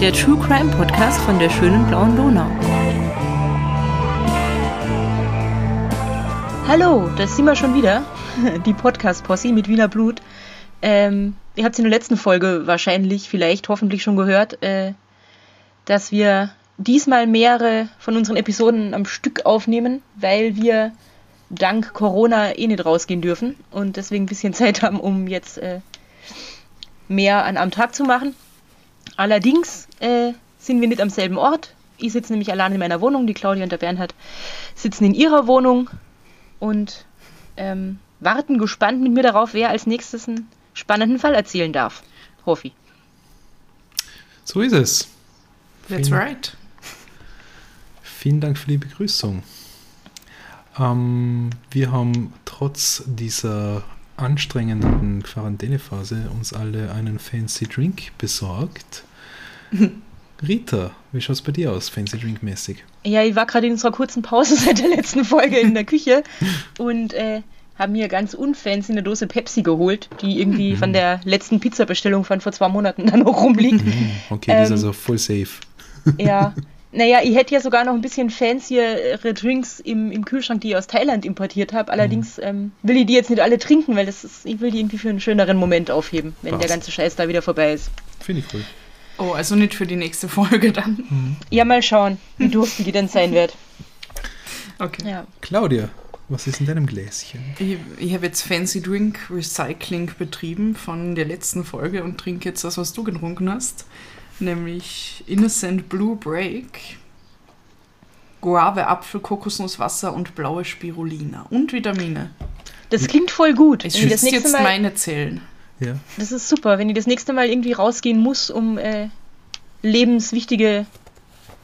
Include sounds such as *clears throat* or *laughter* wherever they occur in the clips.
Der True Crime Podcast von der schönen blauen Donau. Hallo, das sind wir schon wieder. *laughs* Die Podcast-Posse mit Wiener Blut. Ähm, ihr habt es in der letzten Folge wahrscheinlich, vielleicht, hoffentlich schon gehört, äh, dass wir diesmal mehrere von unseren Episoden am Stück aufnehmen, weil wir dank Corona eh nicht rausgehen dürfen und deswegen ein bisschen *laughs* Zeit haben, um jetzt äh, mehr an am Tag zu machen. Allerdings äh, sind wir nicht am selben Ort. Ich sitze nämlich allein in meiner Wohnung, die Claudia und der Bernhard sitzen in ihrer Wohnung und ähm, warten gespannt mit mir darauf, wer als nächstes einen spannenden Fall erzählen darf. Hoffi. So ist es. That's Vielen- right. Vielen Dank für die Begrüßung. Ähm, wir haben trotz dieser anstrengenden Quarantänephase uns alle einen fancy Drink besorgt. *laughs* Rita, wie schaut es bei dir aus, fancy Drink mäßig? Ja, ich war gerade in unserer kurzen Pause *laughs* seit der letzten Folge in der Küche *laughs* und äh, habe mir ganz unfancy eine Dose Pepsi geholt, die irgendwie von der letzten Pizza-Bestellung von vor zwei Monaten dann noch rumliegt. Mhm, Okay, die ist Ähm, also voll safe. Ja. Naja, ich hätte ja sogar noch ein bisschen fanciere Drinks im, im Kühlschrank, die ich aus Thailand importiert habe. Allerdings Mhm. ähm, will ich die jetzt nicht alle trinken, weil das ist, ich will die irgendwie für einen schöneren Moment aufheben, wenn der Passt. ganze Scheiß da wieder vorbei ist. Finde ich cool. Oh, also nicht für die nächste Folge dann. Ja, mal schauen, wie durstig die denn sein wird. Okay. Ja. Claudia, was ist in deinem Gläschen? Ich, ich habe jetzt Fancy Drink Recycling betrieben von der letzten Folge und trinke jetzt das, was du getrunken hast. Nämlich Innocent Blue Break, Guave, Apfel, Kokosnuss, Wasser und blaue Spirulina. Und Vitamine. Das klingt voll gut. Es schützt jetzt Mal, meine Zellen. Ja, das ist super, wenn ich das nächste Mal irgendwie rausgehen muss, um äh, lebenswichtige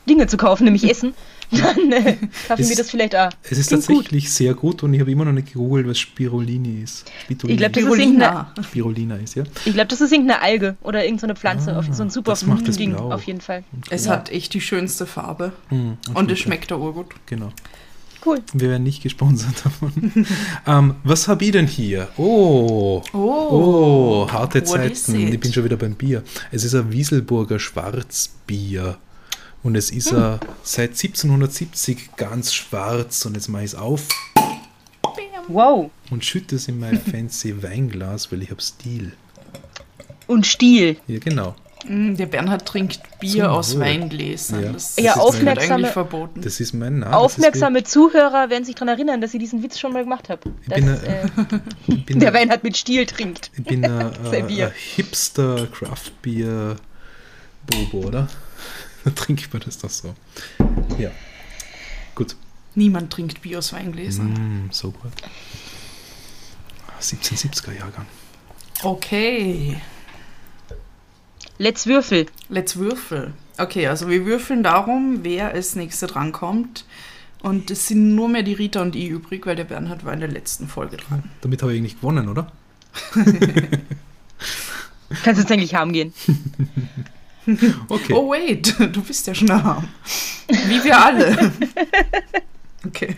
Dinge zu kaufen, nämlich *laughs* Essen, dann äh, kaufe ich Es- mir das vielleicht auch. es ist Klingt gut. tatsächlich sehr gut und ich habe immer noch nicht gegoogelt, was Spirulini ist. Spirulini. Ich glaub, das ist Spirulina. Spirulina ist, ja. Ich glaube, das ist irgendeine Alge oder irgendeine Pflanze, Ah, auf, so ein super das macht es Ding blau. auf jeden Fall. Es Ja. hat echt die schönste Farbe. Mhm, Und es schmeckt auch urgut. Genau. Cool. Wir werden nicht gesponsert davon. *laughs* ähm, was habe ich denn hier? Oh, oh, harte what is Zeiten. it? Ich bin schon wieder beim Bier. Es ist ein Wieselburger Schwarzbier. Und es ist Hm. ein, seit 1770 ganz schwarz. Und jetzt mache ich es auf Wow. und schütte es in mein *laughs* fancy Weinglas, weil ich habe Stil. Und Stiel. Ja, genau. Mm, Der Bernhard trinkt Bier Zum aus Wohl. Weingläsern. Ja. Das, Ja, das aufmerksame- wird eigentlich verboten. Das ist mein Name. Aufmerksame Zuhörer werden sich daran erinnern, dass ich diesen Witz schon mal gemacht habe. Ich Dass bin, äh, Ich bin, *laughs* *laughs* der ein- Wein hat mit Stiel trinkt. ich bin ein, *laughs* ein Hipster Craft Beer Bobo, oder? Da trinkt man das doch so. Ja. Gut. Niemand trinkt Bier aus Weingläsern. Mm, so gut. 1770er Jahrgang. Okay, Let's Würfel. let's würfel. Okay, also wir würfeln darum, wer als nächster drankommt. Und es sind nur mehr die Rita und ich übrig, weil der Bernhard war in der letzten Folge dran. Damit habe ich eigentlich gewonnen, oder? *laughs* Kannst jetzt eigentlich haben gehen. *laughs* Okay. Oh wait, du bist ja schon arm. Wie wir alle. *laughs* Okay.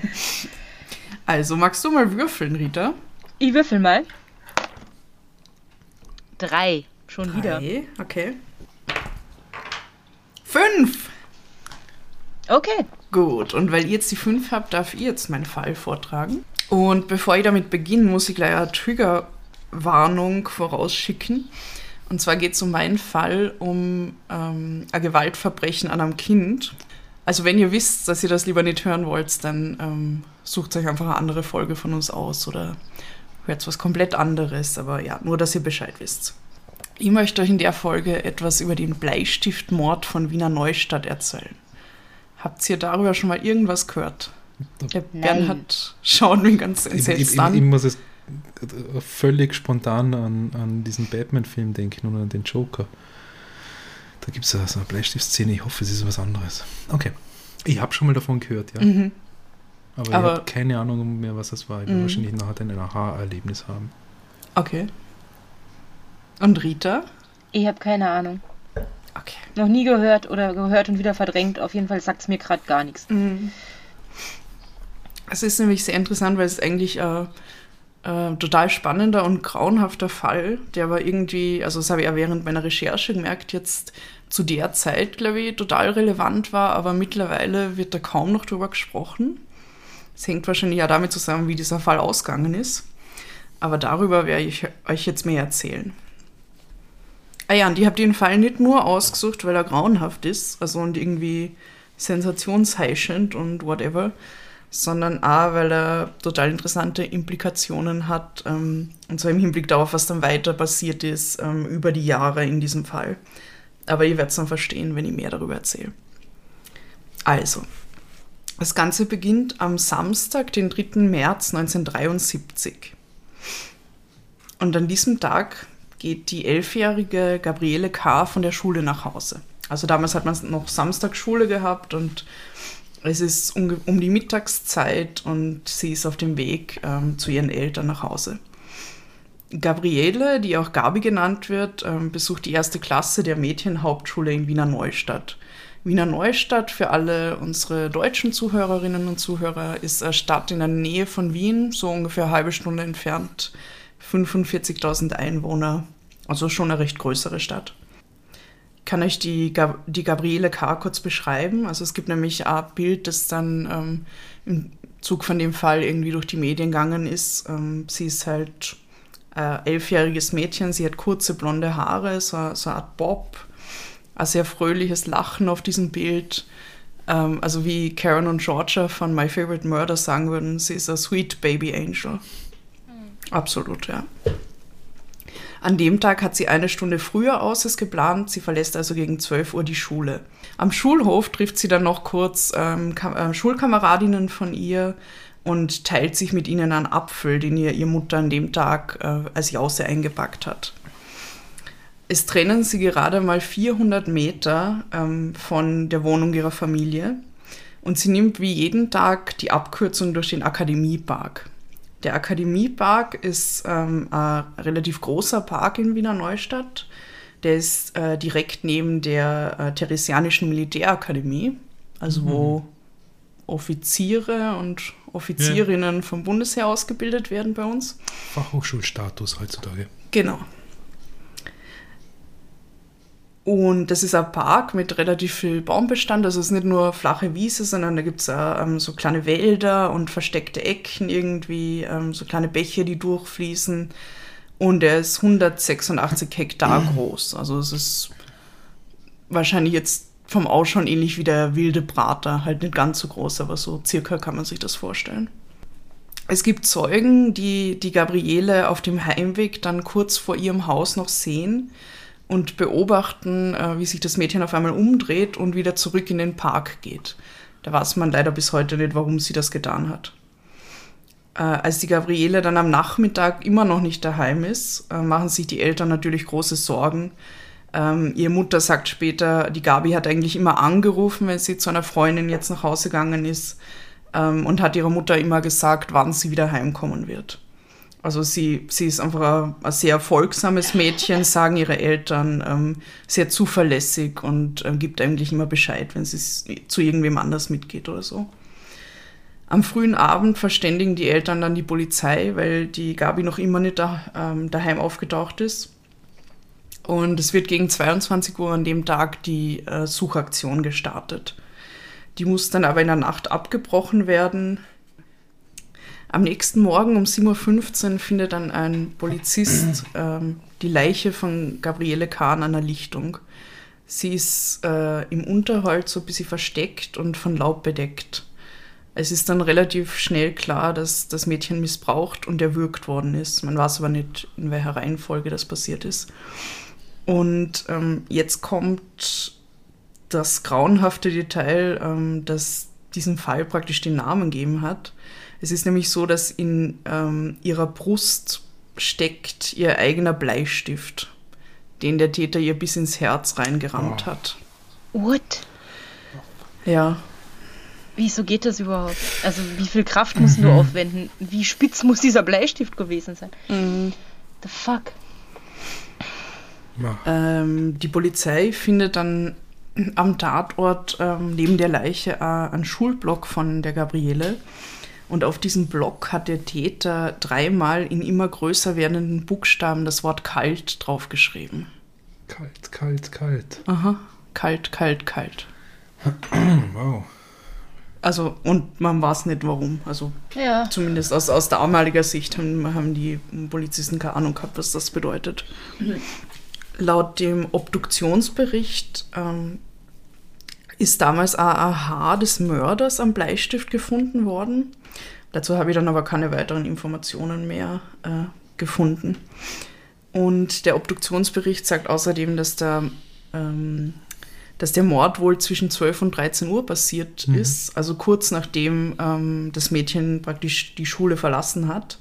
Also, magst du mal würfeln, Rita? Ich würfel mal. Drei. Schon wieder. Drei, Okay. Fünf! Okay. Gut, und weil ihr jetzt die fünf habt, darf ich jetzt meinen Fall vortragen. Und bevor ich damit beginne, muss ich gleich eine Triggerwarnung vorausschicken. Und zwar geht es um meinen Fall um ähm, ein Gewaltverbrechen an einem Kind. Also wenn ihr wisst, dass ihr das lieber nicht hören wollt, dann ähm, sucht euch einfach eine andere Folge von uns aus oder hört was komplett anderes. Aber ja, nur, dass ihr Bescheid wisst. Ich möchte euch in der Folge etwas über den Bleistiftmord von Wiener Neustadt erzählen. Habt ihr darüber schon mal irgendwas gehört? Der. Bernhard schaut mich ganz Ich, ich, entsetzt ich, an. ich muss jetzt völlig spontan an, an diesen Batman-Film denken und an den Joker. Da gibt es so eine Bleistiftszene. Ich hoffe, es ist was anderes. Okay. Ich habe schon mal davon gehört, ja. Mhm. Aber, Aber- ich habe keine Ahnung mehr, was das war. Ich werde Mhm. wahrscheinlich nachher ein Aha-Erlebnis haben. Okay. Und Rita? Ich habe keine Ahnung. Okay. Noch nie gehört oder gehört und wieder verdrängt. Auf jeden Fall sagt es mir gerade gar nichts. Es ist nämlich sehr interessant, weil es eigentlich ein äh, total spannender und grauenhafter Fall, der aber irgendwie, also das habe ich ja während meiner Recherche gemerkt, jetzt zu der Zeit, glaube ich, total relevant war, aber mittlerweile wird da kaum noch drüber gesprochen. Es hängt wahrscheinlich ja damit zusammen, wie dieser Fall ausgegangen ist. Aber darüber werde ich euch jetzt mehr erzählen. Ah ja, und ich habe den Fall nicht nur ausgesucht, weil er grauenhaft ist, also und irgendwie sensationsheischend und whatever, sondern auch, weil er total interessante Implikationen hat, ähm, und zwar im Hinblick darauf, was dann weiter passiert ist ähm, über die Jahre in diesem Fall. Aber ihr werdet es dann verstehen, wenn ich mehr darüber erzähle. Also, das Ganze beginnt am Samstag, den 3. März 1973. Und an diesem Tag geht die elfjährige Gabriele K. von der Schule nach Hause. Also damals hat man noch Samstagsschule gehabt und es ist um, um, die Mittagszeit und sie ist auf dem Weg ähm, zu ihren Eltern nach Hause. Gabriele, die auch Gabi genannt wird, ähm, besucht die erste Klasse der Mädchenhauptschule in Wiener Neustadt. Wiener Neustadt, für alle unsere deutschen Zuhörerinnen und Zuhörer, ist eine Stadt in der Nähe von Wien, so ungefähr eine halbe Stunde entfernt, 45.000 Einwohner, also schon eine recht größere Stadt. Ich kann euch die, die Gabriele K. kurz beschreiben. Also es gibt nämlich ein Bild, das dann ähm, im Zug von dem Fall irgendwie durch die Medien gegangen ist. Ähm, sie ist halt ein elfjähriges Mädchen, sie hat kurze blonde Haare, so, so eine Art Bob, ein sehr fröhliches Lachen auf diesem Bild. Ähm, also wie Karen und Georgia von My Favorite Murder sagen würden, sie ist ein sweet baby angel. Absolut, ja. An dem Tag hat sie eine Stunde früher aus als geplant. Sie verlässt also gegen 12 Uhr die Schule. Am Schulhof trifft sie dann noch kurz ähm, äh, Schulkameradinnen von ihr und teilt sich mit ihnen einen Apfel, den ihr, ihr Mutter an dem Tag äh, als Jause eingepackt hat. Es trennen sie gerade mal 400 Meter ähm, von der Wohnung ihrer Familie und sie nimmt wie jeden Tag die Abkürzung durch den Akademiepark. Der Akademiepark ist ähm, ein relativ großer Park in Wiener Neustadt. Der ist äh, direkt neben der äh, Theresianischen Militärakademie, also mhm. wo Offiziere und Offizierinnen ja. vom Bundesheer ausgebildet werden bei uns. Fachhochschulstatus heutzutage. Genau. Und das ist ein Park mit relativ viel Baumbestand. Also es ist nicht nur flache Wiese, sondern da gibt es ähm, so kleine Wälder und versteckte Ecken irgendwie, ähm, so kleine Bäche, die durchfließen. Und er ist 186 Hektar groß. Also es ist wahrscheinlich jetzt vom Ausschauen ähnlich wie der wilde Prater. Halt nicht ganz so groß, aber so circa kann man sich das vorstellen. Es gibt Zeugen, die die Gabriele auf dem Heimweg dann kurz vor ihrem Haus noch sehen und beobachten, äh, wie sich das Mädchen auf einmal umdreht und wieder zurück in den Park geht. Da weiß man leider bis heute nicht, warum sie das getan hat. Äh, als die Gabriele dann am Nachmittag immer noch nicht daheim ist, äh, machen sich die Eltern natürlich große Sorgen. Ähm, ihre Mutter sagt später, die Gabi hat eigentlich immer angerufen, wenn sie zu einer Freundin jetzt nach Hause gegangen ist ähm, und hat ihrer Mutter immer gesagt, wann sie wieder heimkommen wird. Also sie, sie ist einfach ein, sehr folgsames Mädchen, sagen ihre Eltern, ähm, sehr zuverlässig und äh, gibt eigentlich immer Bescheid, wenn sie zu irgendwem anders mitgeht oder so. Am frühen Abend verständigen die Eltern dann die Polizei, weil die Gabi noch immer nicht da, ähm, daheim aufgetaucht ist. Und es wird gegen 22 Uhr an dem Tag die äh, Suchaktion gestartet. Die muss dann aber in der Nacht abgebrochen werden. Am nächsten Morgen um 7.15 Uhr findet dann ein Polizist ähm, die Leiche von Gabriele Kahn an der Lichtung. Sie ist äh, im Unterholz so ein bisschen versteckt und von Laub bedeckt. Es ist dann relativ schnell klar, dass das Mädchen missbraucht und erwürgt worden ist. Man weiß aber nicht, in welcher Reihenfolge das passiert ist. Und ähm, jetzt kommt das grauenhafte Detail, ähm, das diesem Fall praktisch den Namen gegeben hat. Es ist nämlich so, dass in ähm, ihrer Brust steckt ihr eigener Bleistift, den der Täter ihr bis ins Herz reingerammt oh. hat. What? Ja. Wieso geht das überhaupt? Also wie viel Kraft musst mhm. du aufwenden? Wie spitz muss dieser Bleistift gewesen sein? Mhm. The fuck? Ähm, die Polizei findet dann am Tatort ähm, neben der Leiche äh, einen Schulblock von der Gabriele und auf diesem Block hat der Täter dreimal in immer größer werdenden Buchstaben das Wort kalt draufgeschrieben. Kalt, kalt, kalt. Aha. kalt, kalt, kalt. *clears throat* Wow. Also, und man weiß nicht warum. Also, Ja. zumindest aus, aus damaliger Sicht haben, haben die Polizisten keine Ahnung gehabt, was das bedeutet. Laut dem Obduktionsbericht ähm, ist damals ein AH des Mörders am Bleistift gefunden worden. Dazu habe ich dann aber keine weiteren Informationen mehr äh, gefunden. Und der Obduktionsbericht sagt außerdem, dass der, ähm, dass der Mord wohl zwischen 12 und 13 Uhr passiert ist, also kurz nachdem ähm, das Mädchen praktisch die Schule verlassen hat.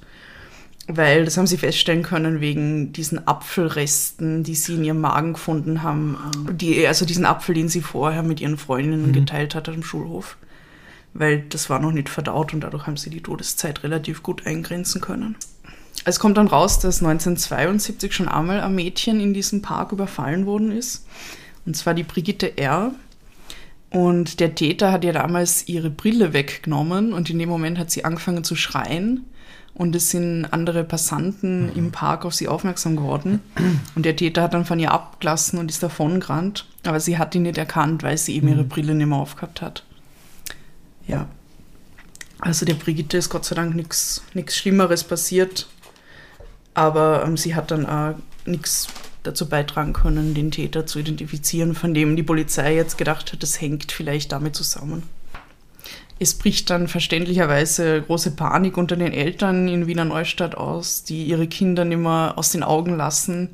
Weil, das haben sie feststellen können, wegen diesen Apfelresten, die sie in ihrem Magen gefunden haben. ähm, Die, also diesen Apfel, den sie vorher mit ihren Freundinnen geteilt hat am Schulhof. Weil das war noch nicht verdaut und dadurch haben sie die Todeszeit relativ gut eingrenzen können. Es kommt dann raus, dass 1972 schon einmal ein Mädchen in diesem Park überfallen worden ist. Und zwar die Brigitte R. Und der Täter hat ihr damals ihre Brille weggenommen und in dem Moment hat sie angefangen zu schreien. Und es sind andere Passanten im Park auf sie aufmerksam geworden. Und der Täter hat dann von ihr abgelassen und ist davon gerannt. Aber sie hat ihn nicht erkannt, weil sie eben ihre Brille nicht mehr aufgehabt hat. Ja. Also der Brigitte ist Gott sei Dank nichts Schlimmeres passiert. Aber ähm, sie hat dann auch nichts dazu beitragen können, den Täter zu identifizieren, von dem die Polizei jetzt gedacht hat, das hängt vielleicht damit zusammen. Es bricht dann verständlicherweise große Panik unter den Eltern in Wiener Neustadt aus, die ihre Kinder nicht mehr aus den Augen lassen.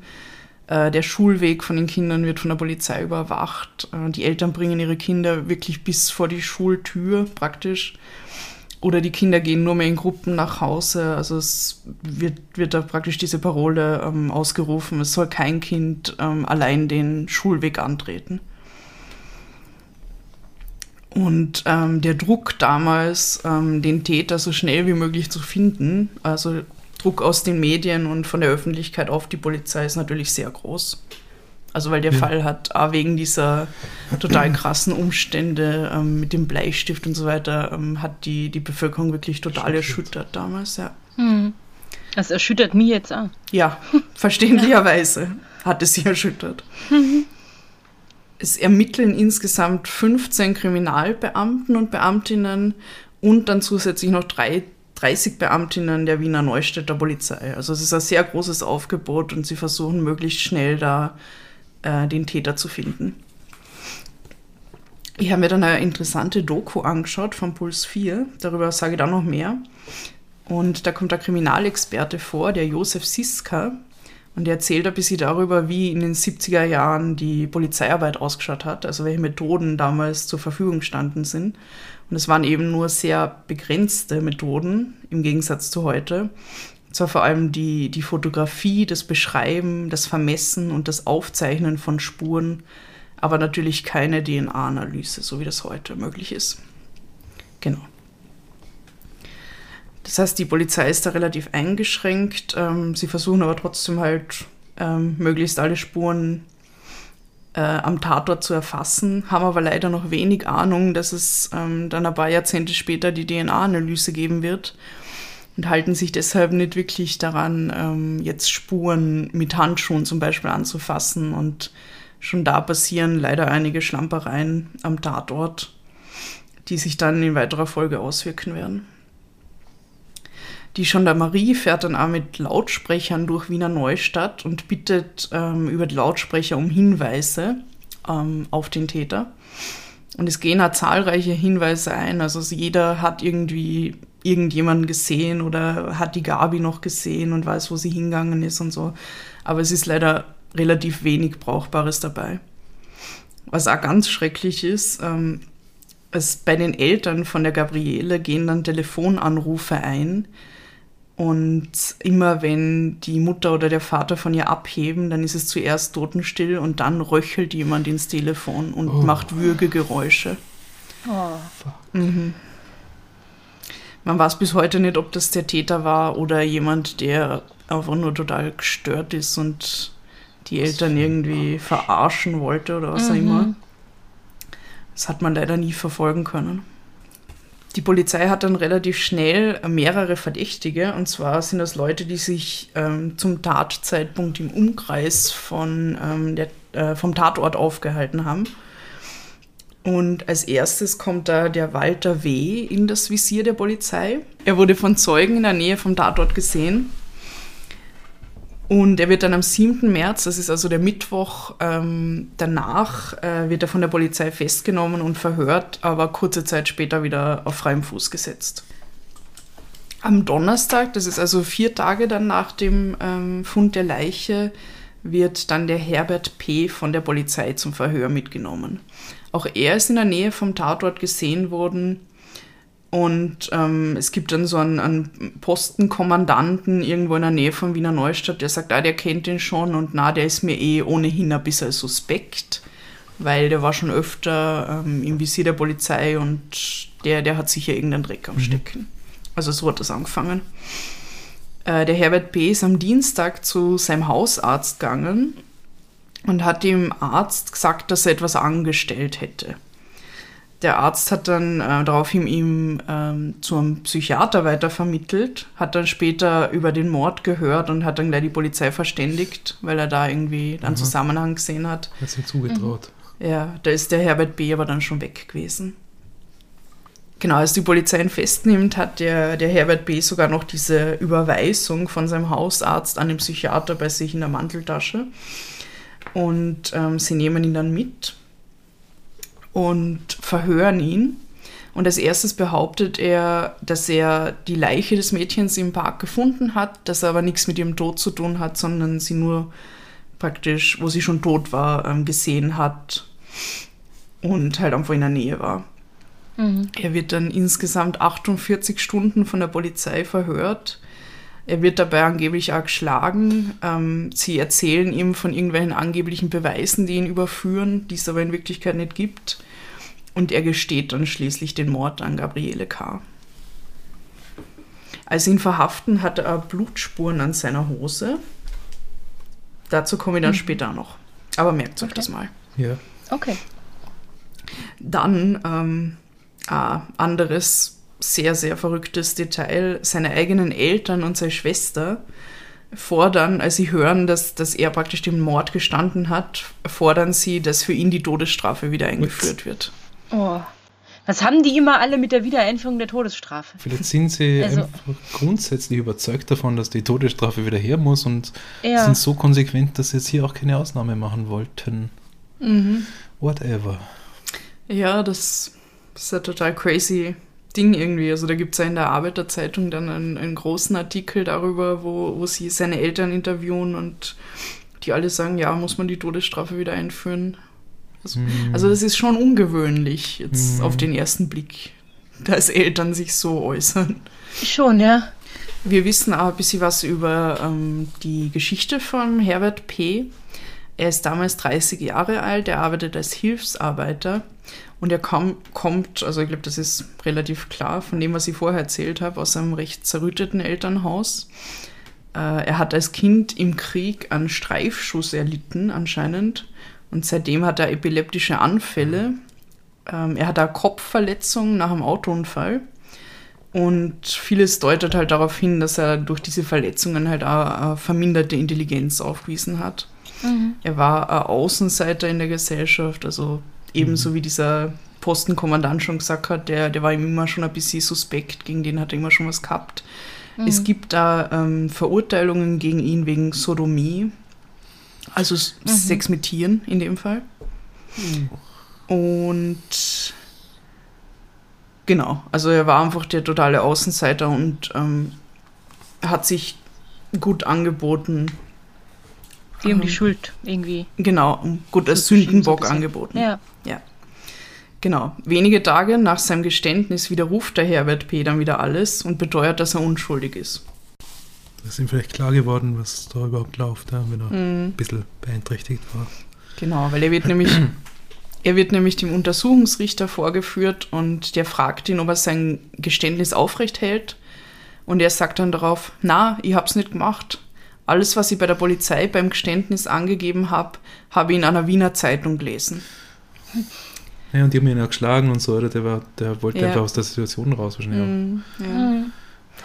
Äh, Der Schulweg von den Kindern wird von der Polizei überwacht. Äh, Die Eltern bringen ihre Kinder wirklich bis vor die Schultür praktisch. Oder die Kinder gehen nur mehr in Gruppen nach Hause. Also es wird, wird da praktisch diese Parole ähm, ausgerufen, es soll kein Kind ähm, allein den Schulweg antreten. Und ähm, der Druck damals, ähm, den Täter so schnell wie möglich zu finden, also Druck aus den Medien und von der Öffentlichkeit auf die Polizei ist natürlich sehr groß. Also weil der Ja. Fall hat auch wegen dieser total krassen Umstände ähm, mit dem Bleistift und so weiter, ähm, hat die, die Bevölkerung wirklich total Erschüttert. erschüttert damals, ja. Hm. Das erschüttert mich jetzt auch. Ja, *laughs* verständlicherweise hat es sie erschüttert. *laughs* Es ermitteln insgesamt 15 Kriminalbeamten und Beamtinnen und dann zusätzlich noch drei, 30 Beamtinnen der Wiener Neustädter Polizei. Also es ist ein sehr großes Aufgebot und sie versuchen möglichst schnell da äh, den Täter zu finden. Ich habe mir dann eine interessante Doku angeschaut von Puls 4, darüber sage ich dann noch mehr. Und da kommt der Kriminalexperte vor, der Josef Siska. Und der erzählt ein bisschen darüber, wie in den 70er Jahren die Polizeiarbeit ausgeschaut hat, also welche Methoden damals zur Verfügung standen sind. Und es waren eben nur sehr begrenzte Methoden im Gegensatz zu heute. Und zwar vor allem die, die Fotografie, das Beschreiben, das Vermessen und das Aufzeichnen von Spuren, aber natürlich keine DNA-Analyse, so wie das heute möglich ist. Genau. Das heißt, die Polizei ist da relativ eingeschränkt. Ähm, sie versuchen aber trotzdem halt ähm, möglichst alle Spuren äh, am Tatort zu erfassen, haben aber leider noch wenig Ahnung, dass es ähm, dann ein paar Jahrzehnte später die DNA-Analyse geben wird und halten sich deshalb nicht wirklich daran, ähm, jetzt Spuren mit Handschuhen zum Beispiel anzufassen. Und schon da passieren leider einige Schlampereien am Tatort, die sich dann in weiterer Folge auswirken werden. Die Gendarmerie fährt dann auch mit Lautsprechern durch Wiener Neustadt und bittet ähm, über die Lautsprecher um Hinweise ähm, auf den Täter. Und es gehen auch zahlreiche Hinweise ein. Also jeder hat irgendwie irgendjemanden gesehen oder hat die Gabi noch gesehen und weiß, wo sie hingegangen ist und so. Aber es ist leider relativ wenig Brauchbares dabei. Was auch ganz schrecklich ist, ähm, es, bei den Eltern von der Gabriele gehen dann Telefonanrufe ein. Und immer wenn die Mutter oder der Vater von ihr abheben, dann ist es zuerst totenstill und dann röchelt jemand ins Telefon und Oh. macht Würgegeräusche. Oh. Mhm. Man weiß bis heute nicht, ob das der Täter war oder jemand, der einfach nur total gestört ist und die Was Eltern irgendwie verarschen wollte oder was auch Mhm. immer. Das hat man leider nie verfolgen können. Die Polizei hat dann relativ schnell mehrere Verdächtige, und zwar sind das Leute, die sich ähm, zum Tatzeitpunkt im Umkreis von, ähm, der, äh, vom Tatort aufgehalten haben. Und als erstes kommt da der Walter W. in das Visier der Polizei. Er wurde von Zeugen in der Nähe vom Tatort gesehen. Und er wird dann am 7. März, das ist also der Mittwoch ähm, danach, äh, wird er von der Polizei festgenommen und verhört, aber kurze Zeit später wieder auf freiem Fuß gesetzt. Am Donnerstag, das ist also vier Tage dann nach dem ähm, Fund der Leiche, wird dann der Herbert P. von der Polizei zum Verhör mitgenommen. Auch er ist in der Nähe vom Tatort gesehen worden. Und ähm, es gibt dann so einen, einen, Postenkommandanten irgendwo in der Nähe von Wiener Neustadt, der sagt, ah, der kennt ihn schon und na, der ist mir eh ohnehin ein bisschen suspekt, weil der war schon öfter ähm, im Visier der Polizei und der, der hat sicher irgendeinen Dreck am mhm. Stecken. Also so hat das angefangen. Äh, der Herbert B. ist am Dienstag zu seinem Hausarzt gegangen und hat dem Arzt gesagt, dass er etwas angestellt hätte. Der Arzt hat dann äh, daraufhin ihm ähm, zum Psychiater weitervermittelt, hat dann später über den Mord gehört und hat dann gleich die Polizei verständigt, weil er da irgendwie einen Zusammenhang gesehen hat. Er ist ihm zugetraut. Mhm. Ja, da ist der Herbert B. aber dann schon weg gewesen. Genau, als die Polizei ihn festnimmt, hat der, der Herbert B. sogar noch diese Überweisung von seinem Hausarzt an den Psychiater bei sich in der Manteltasche und ähm, sie nehmen ihn dann mit und verhören ihn. Und als erstes behauptet er, dass er die Leiche des Mädchens im Park gefunden hat, dass er aber nichts mit ihrem Tod zu tun hat, sondern sie nur praktisch, wo sie schon tot war, ähm, gesehen hat und halt einfach in der Nähe war. Mhm. Er wird dann insgesamt 48 Stunden von der Polizei verhört er wird dabei angeblich auch geschlagen. Ähm, sie erzählen ihm von irgendwelchen angeblichen Beweisen, die ihn überführen, die es aber in Wirklichkeit nicht gibt. Und er gesteht dann schließlich den Mord an Gabriele K. Als sie ihn verhaften, hat er Blutspuren an seiner Hose. Dazu komme ich dann mhm. später noch. Aber merkt euch okay. das mal. Ja. Okay. Dann ähm, äh, anderes sehr, sehr verrücktes Detail. Seine eigenen Eltern und seine Schwester fordern, als sie hören, dass, dass er praktisch den Mord gestanden hat, fordern sie, dass für ihn die Todesstrafe wieder eingeführt wird. Oh. Was haben die immer alle mit der Wiedereinführung der Todesstrafe? Vielleicht sind sie also, grundsätzlich überzeugt davon, dass die Todesstrafe wieder her muss und ja. sind so konsequent, dass sie jetzt hier auch keine Ausnahme machen wollten. Mhm. Whatever. Ja, das ist ja total crazy Ding irgendwie. Also da gibt es ja in der Arbeiterzeitung dann einen, einen, großen Artikel darüber, wo, wo sie seine Eltern interviewen und die alle sagen, ja, muss man die Todesstrafe wieder einführen. Also, mm. also das ist schon ungewöhnlich jetzt mm. auf den ersten Blick, dass Eltern sich so äußern. Schon, ja. Wir wissen auch ein bisschen was über ähm, die Geschichte von Herbert P. Er ist damals 30 Jahre alt, er arbeitet als Hilfsarbeiter und er kam, kommt, also ich glaube, das ist relativ klar von dem, was ich vorher erzählt habe, aus einem recht zerrütteten Elternhaus. Äh, er hat als Kind im Krieg einen Streifschuss erlitten, anscheinend. Und seitdem hat er epileptische Anfälle. Ähm, er hat eine Kopfverletzung nach einem Autounfall. Und vieles deutet halt darauf hin, dass er durch diese Verletzungen halt auch eine verminderte Intelligenz aufgewiesen hat. Mhm. Er war ein Außenseiter in der Gesellschaft, also ebenso mhm. wie dieser Postenkommandant schon gesagt hat, der, der war ihm immer schon ein bisschen suspekt, gegen den hat er immer schon was gehabt. Mhm. Es gibt da ähm, Verurteilungen gegen ihn wegen Sodomie, also mhm. Sex mit Tieren in dem Fall. Mhm. Und genau, also er war einfach der totale Außenseiter und ähm, hat sich gut angeboten, wie um die Schuld irgendwie. Genau, gut als Sündenbock angeboten. Ja. ja. Genau. Wenige Tage nach seinem Geständnis widerruft der Herbert P. dann wieder alles und beteuert, dass er unschuldig ist. Das ist ihm vielleicht klar geworden, was da überhaupt läuft, wenn er mhm. ein bisschen beeinträchtigt war. Genau, weil er wird nämlich, er wird nämlich dem Untersuchungsrichter vorgeführt und der fragt ihn, ob er sein Geständnis aufrecht hält. Und er sagt dann darauf, na, ich hab's nicht gemacht. Alles, was ich bei der Polizei beim Geständnis angegeben habe, habe ich in einer Wiener Zeitung gelesen. Ja, und die haben ihn auch geschlagen und so, oder? Der, war, der wollte ja. einfach aus der Situation raus wahrscheinlich. Mm, ja.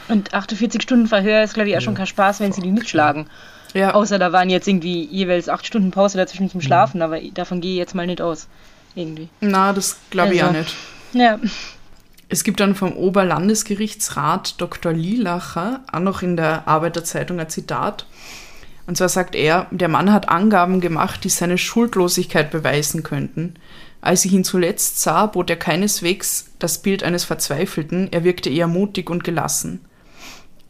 Und 48 Stunden Verhör ist, glaube ich, auch schon kein Spaß, wenn sie die nicht schlagen. Ja. Außer da waren jetzt irgendwie jeweils acht Stunden Pause dazwischen zum Schlafen, mhm. aber davon gehe ich jetzt mal nicht aus. irgendwie. Na, das glaube ich Also. auch nicht. Ja. Es gibt dann vom Oberlandesgerichtsrat Dr. Lielacher auch noch in der Arbeiterzeitung ein Zitat. Und zwar sagt er, der Mann hat Angaben gemacht, die seine Schuldlosigkeit beweisen könnten. Als ich ihn zuletzt sah, bot er keineswegs das Bild eines Verzweifelten, er wirkte eher mutig und gelassen.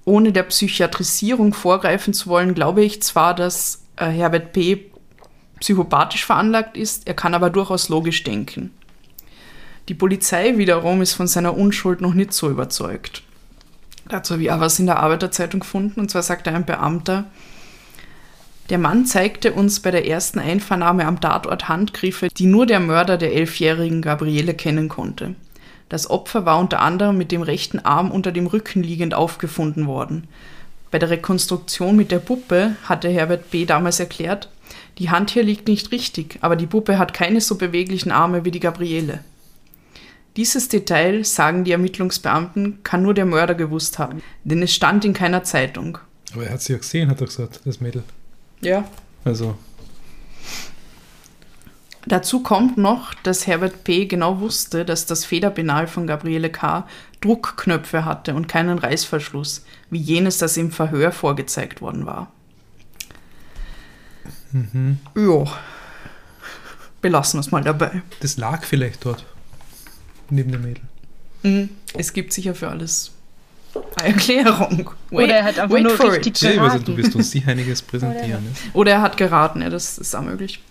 Ohne der Psychiatrisierung vorgreifen zu wollen, glaube ich zwar, dass äh, Herbert P. psychopathisch veranlagt ist, er kann aber durchaus logisch denken. Die Polizei wiederum ist von seiner Unschuld noch nicht so überzeugt. Dazu habe ich auch was in der Arbeiterzeitung gefunden, und zwar sagte ein Beamter, der Mann zeigte uns bei der ersten Einvernahme am Tatort Handgriffe, die nur der Mörder der elfjährigen Gabriele kennen konnte. Das Opfer war unter anderem mit dem rechten Arm unter dem Rücken liegend aufgefunden worden. Bei der Rekonstruktion mit der Puppe hatte Herbert B. damals erklärt, die Hand hier liegt nicht richtig, aber die Puppe hat keine so beweglichen Arme wie die Gabriele. Dieses Detail, sagen die Ermittlungsbeamten, kann nur der Mörder gewusst haben, denn es stand in keiner Zeitung. Aber er hat sie ja gesehen, hat er gesagt, das Mädel. Ja. Also, Dazu kommt noch, dass Herbert P. genau wusste, dass das Federpenal von Gabriele K. Druckknöpfe hatte und keinen Reißverschluss, wie jenes, das im Verhör vorgezeigt worden war. Ja. Belassen wir es mal dabei. das lag vielleicht dort. Neben dem Mädel. Mhm. Es gibt sicher für alles Erklärung. Oder er hat einfach wait nur for richtig it. Also, geraten. du wirst uns sicher einiges präsentieren. Ne? Oder er hat geraten, ja, das ist auch möglich.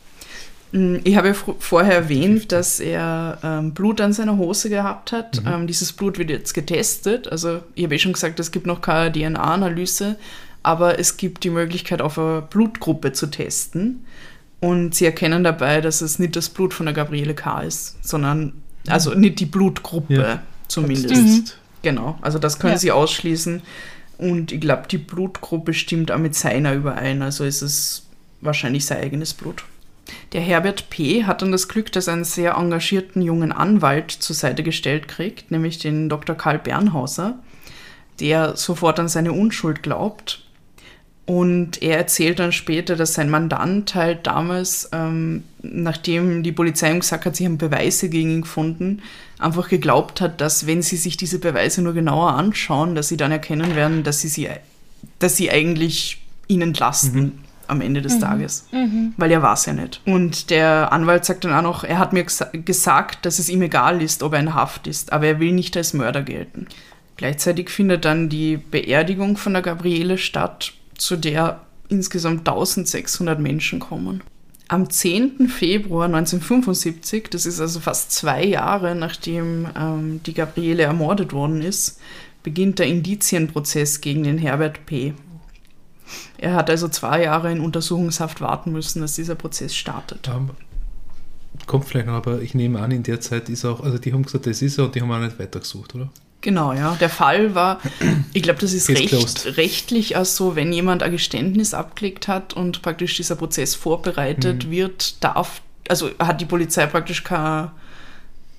Mm, Ich habe ja vorher erwähnt, dass er ähm, Blut an seiner Hose gehabt hat. Ähm, dieses Blut wird jetzt getestet. Also ich habe eh schon gesagt, es gibt noch keine DNA-Analyse, aber es gibt die Möglichkeit, auf eine Blutgruppe zu testen. Und sie erkennen dabei, dass es nicht das Blut von der Gabriele K. ist, sondern also nicht die Blutgruppe Ja. zumindest. Genau, also das können Ja. sie ausschließen. Und ich glaube, die Blutgruppe stimmt auch mit seiner überein. Also ist es wahrscheinlich sein eigenes Blut. Der Herbert P. hat dann das Glück, dass er einen sehr engagierten jungen Anwalt zur Seite gestellt kriegt, nämlich den Dr. Karl Bernhauser, der sofort an seine Unschuld glaubt. Und er erzählt dann später, dass sein Mandant halt damals, ähm, nachdem die Polizei ihm gesagt hat, sie haben Beweise gegen ihn gefunden, einfach geglaubt hat, dass wenn sie sich diese Beweise nur genauer anschauen, dass sie dann erkennen werden, dass sie, sie, dass sie eigentlich ihn entlasten am Ende des Tages. Weil er war es ja nicht. Und der Anwalt sagt dann auch noch, er hat mir gesa gesagt, dass es ihm egal ist, ob er in Haft ist, aber er will nicht als Mörder gelten. Gleichzeitig findet dann die Beerdigung von der Gabriele statt, zu der insgesamt 1600 Menschen kommen. Am 10. Februar 1975, das ist also fast zwei Jahre nachdem ähm, die Gabriele ermordet worden ist, beginnt der Indizienprozess gegen den Herbert P. Er hat also zwei Jahre in Untersuchungshaft warten müssen, dass dieser Prozess startet. Ähm, kommt vielleicht noch, aber ich nehme an, in der Zeit ist auch, also die haben gesagt, das ist er und die haben auch nicht weitergesucht, oder? Genau, ja. Der Fall war, *clears throat* ich glaube, das ist recht, rechtlich auch so, wenn jemand ein Geständnis abgelegt hat und praktisch dieser Prozess vorbereitet Mhm. wird, darf, also hat die Polizei praktisch keine,